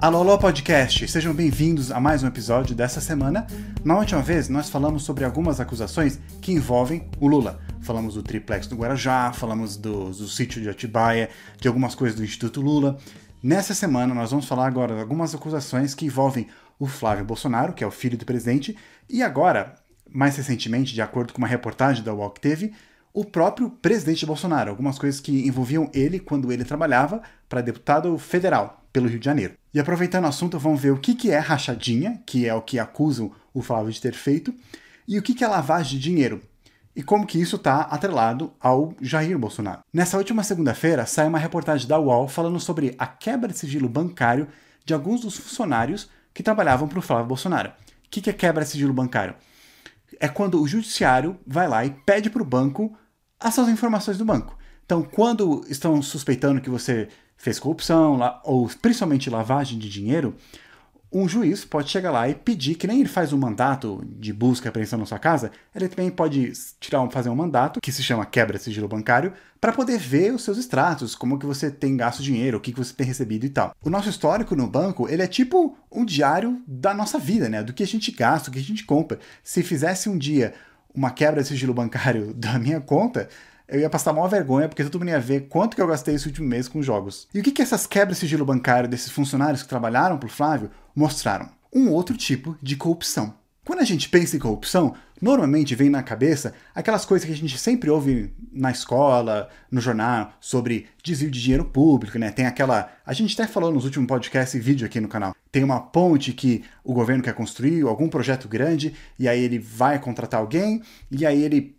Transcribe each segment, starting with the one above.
Alô, podcast! Sejam bem-vindos a mais um episódio dessa semana. Na última vez, nós falamos sobre algumas acusações que envolvem o Lula. Falamos do triplex do Guarajá, falamos do, do sítio de Atibaia, de algumas coisas do Instituto Lula. Nessa semana, nós vamos falar agora de algumas acusações que envolvem o Flávio Bolsonaro, que é o filho do presidente, e agora, mais recentemente, de acordo com uma reportagem da UOL que o próprio presidente Bolsonaro, algumas coisas que envolviam ele quando ele trabalhava para deputado federal pelo Rio de Janeiro. E aproveitando o assunto, vamos ver o que, que é rachadinha, que é o que acusam o Flávio de ter feito, e o que, que é lavagem de dinheiro, e como que isso está atrelado ao Jair Bolsonaro. Nessa última segunda-feira, sai uma reportagem da UOL falando sobre a quebra de sigilo bancário de alguns dos funcionários que trabalhavam para o Flávio Bolsonaro. O que, que é quebra de sigilo bancário? É quando o judiciário vai lá e pede para o banco essas informações do banco. Então, quando estão suspeitando que você fez corrupção ou principalmente lavagem de dinheiro, um juiz pode chegar lá e pedir, que nem ele faz um mandato de busca e apreensão na sua casa, ele também pode tirar um, fazer um mandato, que se chama quebra sigilo bancário, para poder ver os seus extratos, como que você tem gasto dinheiro, o que, que você tem recebido e tal. O nosso histórico no banco, ele é tipo um diário da nossa vida, né? Do que a gente gasta, do que a gente compra. Se fizesse um dia uma quebra de sigilo bancário da minha conta, eu ia passar maior vergonha, porque todo mundo ia ver quanto que eu gastei esse último mês com jogos. E o que, que essas quebras de sigilo bancário desses funcionários que trabalharam para o Flávio mostraram? Um outro tipo de corrupção. Quando a gente pensa em corrupção, normalmente vem na cabeça aquelas coisas que a gente sempre ouve na escola, no jornal, sobre desvio de dinheiro público, né? Tem aquela. A gente até falou nos últimos podcasts e vídeo aqui no canal. Tem uma ponte que o governo quer construir, algum projeto grande, e aí ele vai contratar alguém, e aí ele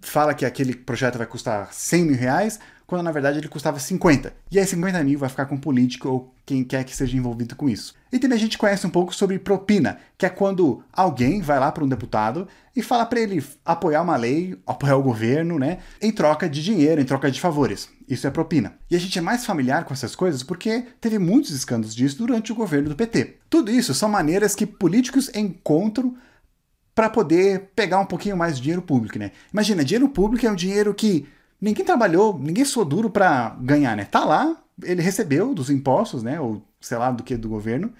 fala que aquele projeto vai custar 100 mil reais, quando na verdade ele custava 50. E aí 50 mil vai ficar com político ou quem quer que seja envolvido com isso. E também a gente conhece um pouco sobre propina, que é quando alguém vai lá para um deputado e fala para ele apoiar uma lei, apoiar o governo, né, em troca de dinheiro, em troca de favores. Isso é propina. E a gente é mais familiar com essas coisas porque teve muitos escândalos disso durante o governo do PT. Tudo isso são maneiras que políticos encontram para poder pegar um pouquinho mais de dinheiro público, né? Imagina, dinheiro público é um dinheiro que ninguém trabalhou, ninguém sou duro para ganhar, né? Tá lá, ele recebeu dos impostos, né? Ou sei lá do que do governo,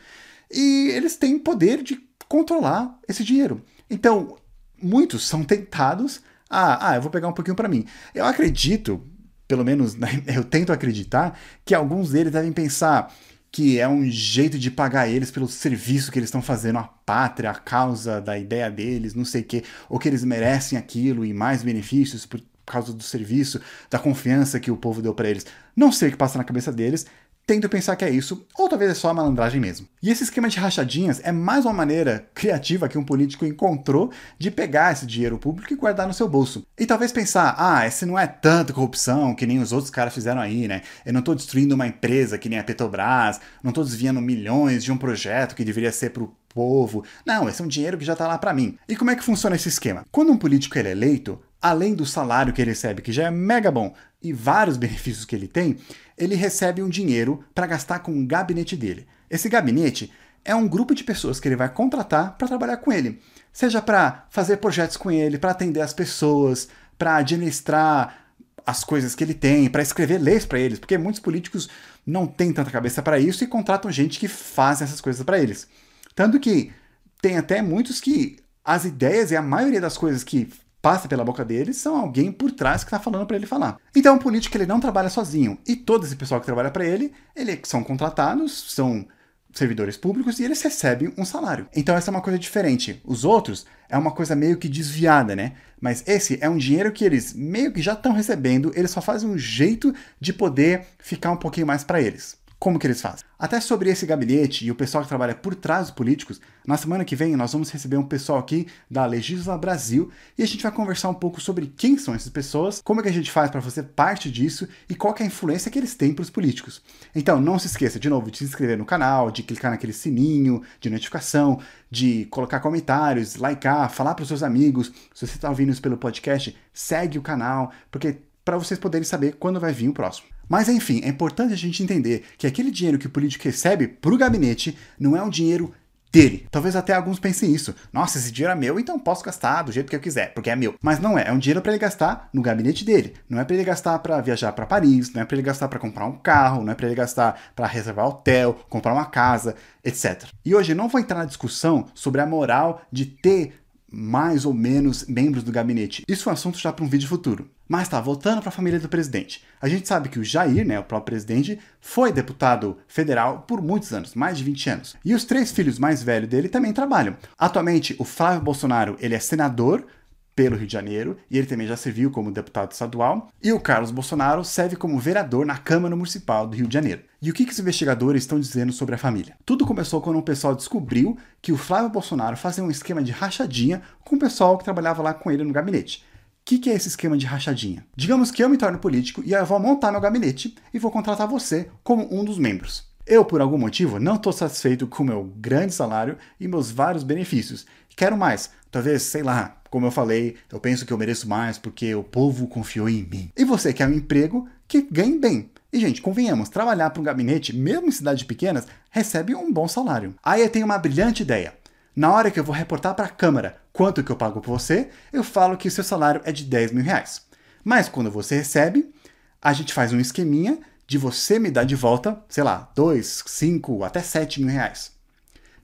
e eles têm poder de controlar esse dinheiro. Então, muitos são tentados a, ah, eu vou pegar um pouquinho para mim. Eu acredito, pelo menos né, eu tento acreditar, que alguns deles devem pensar, que é um jeito de pagar eles pelo serviço que eles estão fazendo à pátria, à causa da ideia deles, não sei o quê, ou que eles merecem aquilo e mais benefícios por causa do serviço, da confiança que o povo deu para eles. Não sei o que passa na cabeça deles, tento pensar que é isso, ou talvez é só a malandragem mesmo. E esse esquema de rachadinhas é mais uma maneira criativa que um político encontrou de pegar esse dinheiro público e guardar no seu bolso. E talvez pensar, ah, esse não é tanta corrupção que nem os outros caras fizeram aí, né? Eu não tô destruindo uma empresa que nem a Petrobras, não tô desviando milhões de um projeto que deveria ser pro povo. Não, esse é um dinheiro que já tá lá para mim. E como é que funciona esse esquema? Quando um político é eleito, além do salário que ele recebe, que já é mega bom, e vários benefícios que ele tem, ele recebe um dinheiro para gastar com o gabinete dele. Esse gabinete é um grupo de pessoas que ele vai contratar para trabalhar com ele, seja para fazer projetos com ele, para atender as pessoas, para administrar as coisas que ele tem, para escrever leis para eles, porque muitos políticos não têm tanta cabeça para isso e contratam gente que faz essas coisas para eles. Tanto que tem até muitos que as ideias e a maioria das coisas que passa pela boca dele são alguém por trás que está falando para ele falar. Então, o político ele não trabalha sozinho e todo esse pessoal que trabalha para ele, eles são contratados, são servidores públicos e eles recebem um salário. Então essa é uma coisa diferente. Os outros é uma coisa meio que desviada, né? Mas esse é um dinheiro que eles meio que já estão recebendo, eles só fazem um jeito de poder ficar um pouquinho mais para eles. Como que eles fazem? Até sobre esse gabinete e o pessoal que trabalha por trás dos políticos, na semana que vem nós vamos receber um pessoal aqui da Legisla Brasil e a gente vai conversar um pouco sobre quem são essas pessoas, como é que a gente faz para fazer parte disso e qual é a influência que eles têm para os políticos. Então não se esqueça, de novo, de se inscrever no canal, de clicar naquele sininho de notificação, de colocar comentários, likear, falar para os seus amigos. Se você está ouvindo isso pelo podcast, segue o canal, porque para vocês poderem saber quando vai vir o próximo. Mas enfim, é importante a gente entender que aquele dinheiro que o político recebe para o gabinete não é um dinheiro dele. Talvez até alguns pensem isso. Nossa, esse dinheiro é meu, então posso gastar do jeito que eu quiser, porque é meu. Mas não é, é um dinheiro para ele gastar no gabinete dele. Não é para ele gastar para viajar para Paris, não é para ele gastar para comprar um carro, não é para ele gastar para reservar hotel, comprar uma casa, etc. E hoje não vou entrar na discussão sobre a moral de ter mais ou menos membros do gabinete. Isso é um assunto já para um vídeo futuro. Mas tá, voltando para a família do presidente. A gente sabe que o Jair, né, o próprio presidente, foi deputado federal por muitos anos, mais de 20 anos. E os três filhos mais velhos dele também trabalham. Atualmente, o Flávio Bolsonaro, ele é senador pelo Rio de Janeiro e ele também já serviu como deputado estadual. E o Carlos Bolsonaro serve como vereador na Câmara Municipal do Rio de Janeiro. E o que, que os investigadores estão dizendo sobre a família? Tudo começou quando o pessoal descobriu que o Flávio Bolsonaro fazia um esquema de rachadinha com o pessoal que trabalhava lá com ele no gabinete que, que é esse esquema de rachadinha? Digamos que eu me torno político e eu vou montar meu gabinete e vou contratar você como um dos membros. Eu, por algum motivo, não estou satisfeito com meu grande salário e meus vários benefícios. Quero mais. Talvez, sei lá, como eu falei, eu penso que eu mereço mais porque o povo confiou em mim. E você quer um emprego que ganhe bem. E, gente, convenhamos, trabalhar para um gabinete, mesmo em cidades pequenas, recebe um bom salário. Aí eu tenho uma brilhante ideia. Na hora que eu vou reportar para a Câmara quanto que eu pago por você, eu falo que o seu salário é de 10 mil reais. Mas quando você recebe, a gente faz um esqueminha de você me dar de volta, sei lá, 2, 5, até 7 mil reais.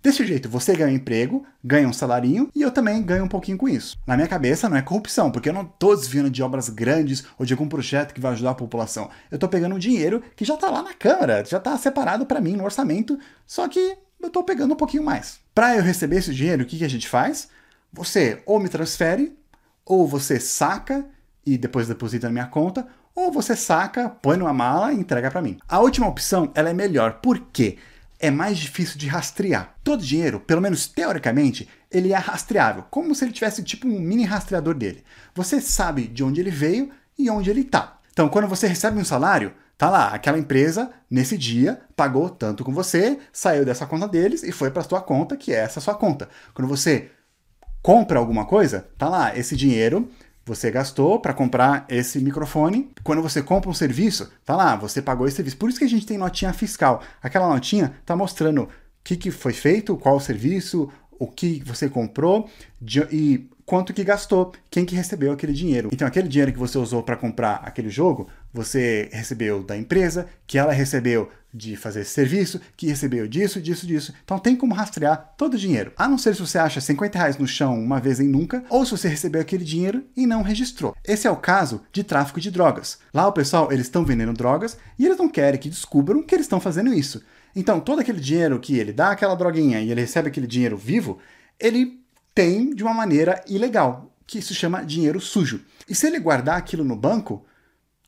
Desse jeito, você ganha um emprego, ganha um salarinho e eu também ganho um pouquinho com isso. Na minha cabeça não é corrupção, porque eu não estou desviando de obras grandes ou de algum projeto que vai ajudar a população. Eu estou pegando um dinheiro que já está lá na Câmara, já está separado para mim no orçamento, só que eu estou pegando um pouquinho mais. Para eu receber esse dinheiro, o que, que a gente faz? Você ou me transfere, ou você saca e depois deposita na minha conta, ou você saca, põe numa mala e entrega para mim. A última opção ela é melhor, por quê? É mais difícil de rastrear. Todo dinheiro, pelo menos teoricamente, ele é rastreável, como se ele tivesse tipo um mini rastreador dele. Você sabe de onde ele veio e onde ele está. Então, quando você recebe um salário, Tá lá, aquela empresa, nesse dia, pagou tanto com você, saiu dessa conta deles e foi para sua conta, que é essa sua conta. Quando você compra alguma coisa, tá lá, esse dinheiro você gastou para comprar esse microfone. Quando você compra um serviço, tá lá, você pagou esse serviço. Por isso que a gente tem notinha fiscal. Aquela notinha tá mostrando o que, que foi feito, qual o serviço, o que você comprou e quanto que gastou, quem que recebeu aquele dinheiro. Então, aquele dinheiro que você usou para comprar aquele jogo, você recebeu da empresa, que ela recebeu de fazer esse serviço, que recebeu disso, disso, disso. Então tem como rastrear todo o dinheiro. A não ser se você acha 50 reais no chão uma vez em nunca, ou se você recebeu aquele dinheiro e não registrou. Esse é o caso de tráfico de drogas. Lá o pessoal, eles estão vendendo drogas e eles não querem que descubram que eles estão fazendo isso. Então todo aquele dinheiro que ele dá aquela droguinha e ele recebe aquele dinheiro vivo, ele tem de uma maneira ilegal, que se chama dinheiro sujo. E se ele guardar aquilo no banco,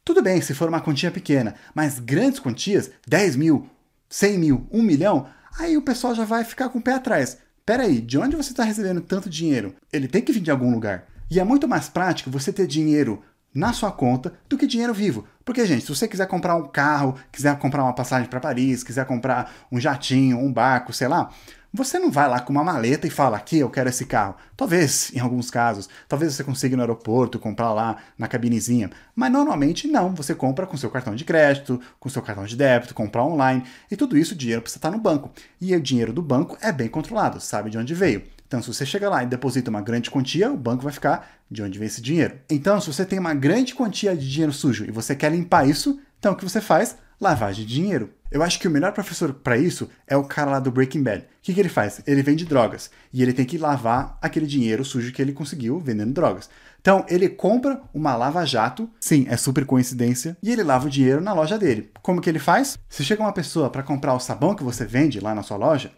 tudo bem se for uma quantia pequena, mas grandes quantias, 10 mil, 100 mil, 1 milhão, aí o pessoal já vai ficar com o pé atrás. Peraí, de onde você está recebendo tanto dinheiro? Ele tem que vir de algum lugar. E é muito mais prático você ter dinheiro na sua conta do que dinheiro vivo. Porque, gente, se você quiser comprar um carro, quiser comprar uma passagem para Paris, quiser comprar um jatinho, um barco, sei lá, você não vai lá com uma maleta e fala aqui eu quero esse carro. Talvez, em alguns casos, talvez você consiga no aeroporto comprar lá na cabinezinha, mas normalmente não. Você compra com seu cartão de crédito, com seu cartão de débito, comprar online e tudo isso o dinheiro precisa estar no banco. E o dinheiro do banco é bem controlado, sabe de onde veio. Então, se você chega lá e deposita uma grande quantia, o banco vai ficar de onde vem esse dinheiro. Então, se você tem uma grande quantia de dinheiro sujo e você quer limpar isso, então o que você faz? Lavagem de dinheiro. Eu acho que o melhor professor para isso é o cara lá do Breaking Bad. O que, que ele faz? Ele vende drogas e ele tem que lavar aquele dinheiro sujo que ele conseguiu vendendo drogas. Então, ele compra uma lava-jato, sim, é super coincidência, e ele lava o dinheiro na loja dele. Como que ele faz? Se chega uma pessoa para comprar o sabão que você vende lá na sua loja,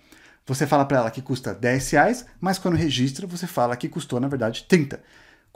você fala para ela que custa 10 reais, mas quando registra, você fala que custou, na verdade, 30.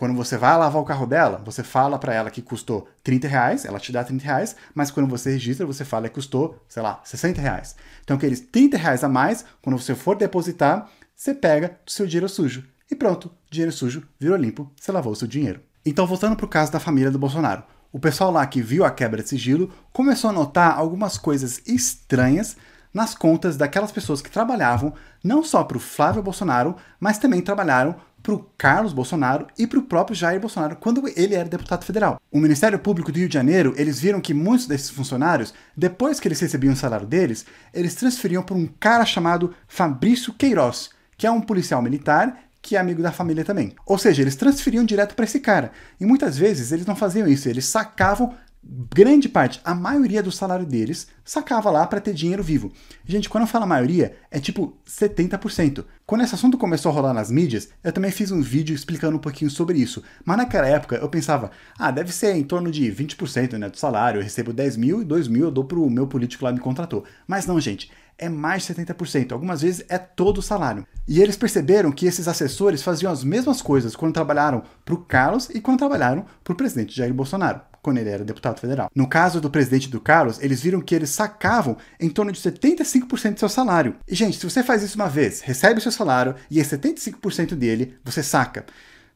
Quando você vai lavar o carro dela, você fala para ela que custou 30 reais, ela te dá 30 reais, mas quando você registra, você fala que custou, sei lá, 60 reais. Então, aqueles 30 reais a mais, quando você for depositar, você pega do seu dinheiro sujo. E pronto, dinheiro sujo virou limpo, você lavou o seu dinheiro. Então, voltando para o caso da família do Bolsonaro. O pessoal lá que viu a quebra de sigilo começou a notar algumas coisas estranhas nas contas daquelas pessoas que trabalhavam não só para o Flávio Bolsonaro, mas também trabalharam para o Carlos Bolsonaro e para o próprio Jair Bolsonaro quando ele era deputado federal. O Ministério Público do Rio de Janeiro, eles viram que muitos desses funcionários, depois que eles recebiam o salário deles, eles transferiam para um cara chamado Fabrício Queiroz, que é um policial militar que é amigo da família também. Ou seja, eles transferiam direto para esse cara. E muitas vezes eles não faziam isso, eles sacavam grande parte, a maioria do salário deles, sacava lá para ter dinheiro vivo. Gente, quando eu falo maioria, é tipo 70%. Quando esse assunto começou a rolar nas mídias, eu também fiz um vídeo explicando um pouquinho sobre isso. Mas naquela época eu pensava, ah, deve ser em torno de 20% né, do salário, eu recebo 10 mil e 2 mil eu dou pro meu político lá me contratou. Mas não, gente, é mais de 70%. Algumas vezes é todo o salário. E eles perceberam que esses assessores faziam as mesmas coisas quando trabalharam para o Carlos e quando trabalharam para o presidente Jair Bolsonaro quando ele era deputado federal. No caso do presidente do Carlos, eles viram que eles sacavam em torno de 75% do seu salário. E, gente, se você faz isso uma vez, recebe o seu salário e é 75% dele, você saca.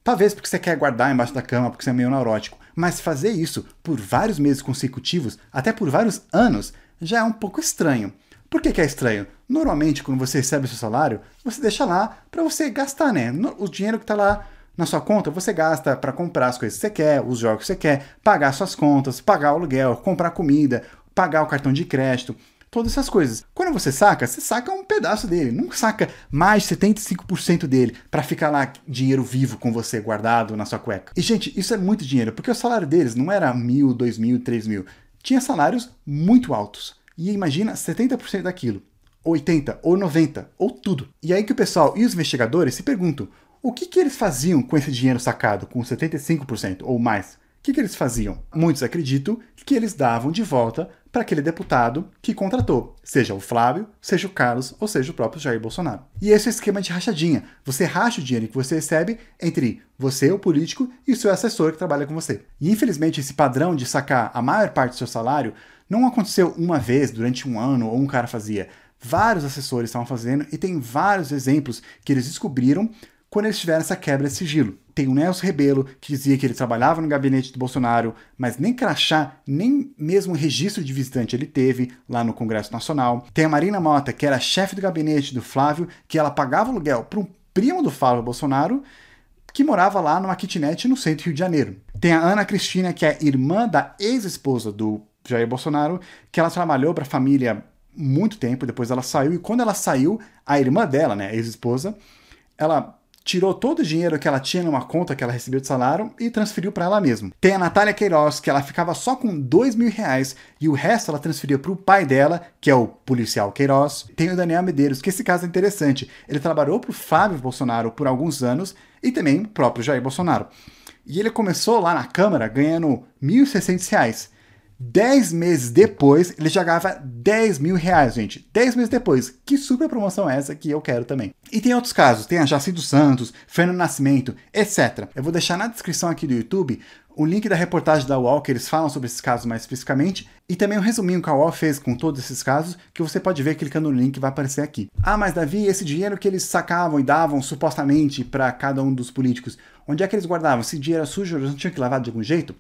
Talvez porque você quer guardar embaixo da cama, porque você é meio neurótico. Mas fazer isso por vários meses consecutivos, até por vários anos, já é um pouco estranho. Por que, que é estranho? Normalmente, quando você recebe seu salário, você deixa lá para você gastar, né? O dinheiro que está lá na sua conta, você gasta para comprar as coisas que você quer, os jogos que você quer, pagar suas contas, pagar o aluguel, comprar comida, pagar o cartão de crédito, todas essas coisas. Quando você saca, você saca um pedaço dele, não saca mais 75% dele para ficar lá dinheiro vivo com você guardado na sua cueca. E gente, isso é muito dinheiro, porque o salário deles não era mil, dois mil, três mil, tinha salários muito altos. E imagina 70% daquilo, 80 ou 90 ou tudo. E aí que o pessoal e os investigadores se perguntam: o que, que eles faziam com esse dinheiro sacado, com 75% ou mais? O que, que eles faziam? Muitos acreditam que eles davam de volta para aquele deputado que contratou, seja o Flávio, seja o Carlos ou seja o próprio Jair Bolsonaro. E esse é o esquema de rachadinha. Você racha o dinheiro que você recebe entre você, o político, e o seu assessor que trabalha com você. E infelizmente esse padrão de sacar a maior parte do seu salário não aconteceu uma vez durante um ano ou um cara fazia. Vários assessores estavam fazendo e tem vários exemplos que eles descobriram quando eles tiveram essa quebra de sigilo. Tem o Nelson Rebelo, que dizia que ele trabalhava no gabinete do Bolsonaro, mas nem crachá, nem mesmo registro de visitante ele teve lá no Congresso Nacional. Tem a Marina Mota, que era chefe do gabinete do Flávio, que ela pagava aluguel para um primo do Flávio Bolsonaro, que morava lá numa kitnet no centro do Rio de Janeiro. Tem a Ana Cristina, que é irmã da ex-esposa do Jair Bolsonaro, que ela trabalhou para a família muito tempo, depois ela saiu, e quando ela saiu, a irmã dela, né, ex-esposa, ela tirou todo o dinheiro que ela tinha numa conta que ela recebeu de salário e transferiu para ela mesma. Tem a Natália Queiroz, que ela ficava só com dois mil reais e o resto ela transferia para o pai dela, que é o policial Queiroz. Tem o Daniel Medeiros, que esse caso é interessante. Ele trabalhou para o Flávio Bolsonaro por alguns anos e também o próprio Jair Bolsonaro. E ele começou lá na Câmara ganhando R$ 1.600. 10 meses depois, ele já ganhava 10 mil reais, gente. 10 meses depois. Que super promoção é essa que eu quero também? E tem outros casos. Tem a Jacinto Santos, Fernando Nascimento, etc. Eu vou deixar na descrição aqui do YouTube o link da reportagem da UOL, que eles falam sobre esses casos mais especificamente, e também um resuminho que a UOL fez com todos esses casos, que você pode ver clicando no link que vai aparecer aqui. Ah, mas Davi, esse dinheiro que eles sacavam e davam supostamente para cada um dos políticos, onde é que eles guardavam? Esse dinheiro era sujo, eles não tinham que lavar de algum jeito?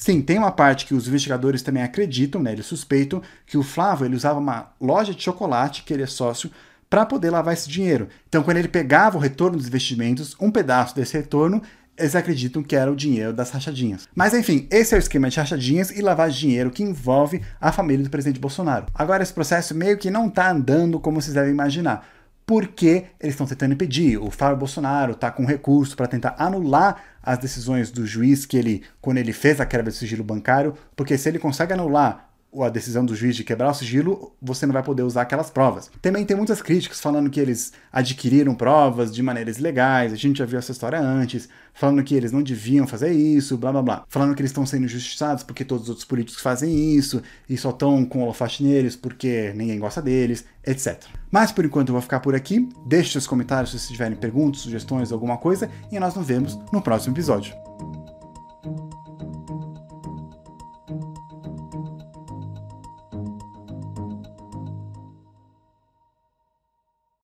Sim, tem uma parte que os investigadores também acreditam, né, eles suspeitam, que o Flávio ele usava uma loja de chocolate, que ele é sócio, para poder lavar esse dinheiro. Então, quando ele pegava o retorno dos investimentos, um pedaço desse retorno, eles acreditam que era o dinheiro das rachadinhas. Mas enfim, esse é o esquema de rachadinhas e de dinheiro que envolve a família do presidente Bolsonaro. Agora, esse processo meio que não está andando como vocês devem imaginar porque eles estão tentando impedir. O Fábio Bolsonaro está com recurso para tentar anular as decisões do juiz que ele, quando ele fez a quebra de sigilo bancário, porque se ele consegue anular a decisão do juiz de quebrar o sigilo, você não vai poder usar aquelas provas. Também tem muitas críticas falando que eles adquiriram provas de maneiras ilegais, a gente já viu essa história antes, falando que eles não deviam fazer isso, blá blá blá. Falando que eles estão sendo injustiçados porque todos os outros políticos fazem isso e só estão com holofote neles porque ninguém gosta deles, etc. Mas por enquanto eu vou ficar por aqui. Deixe seus comentários se vocês tiverem perguntas, sugestões, alguma coisa, e nós nos vemos no próximo episódio.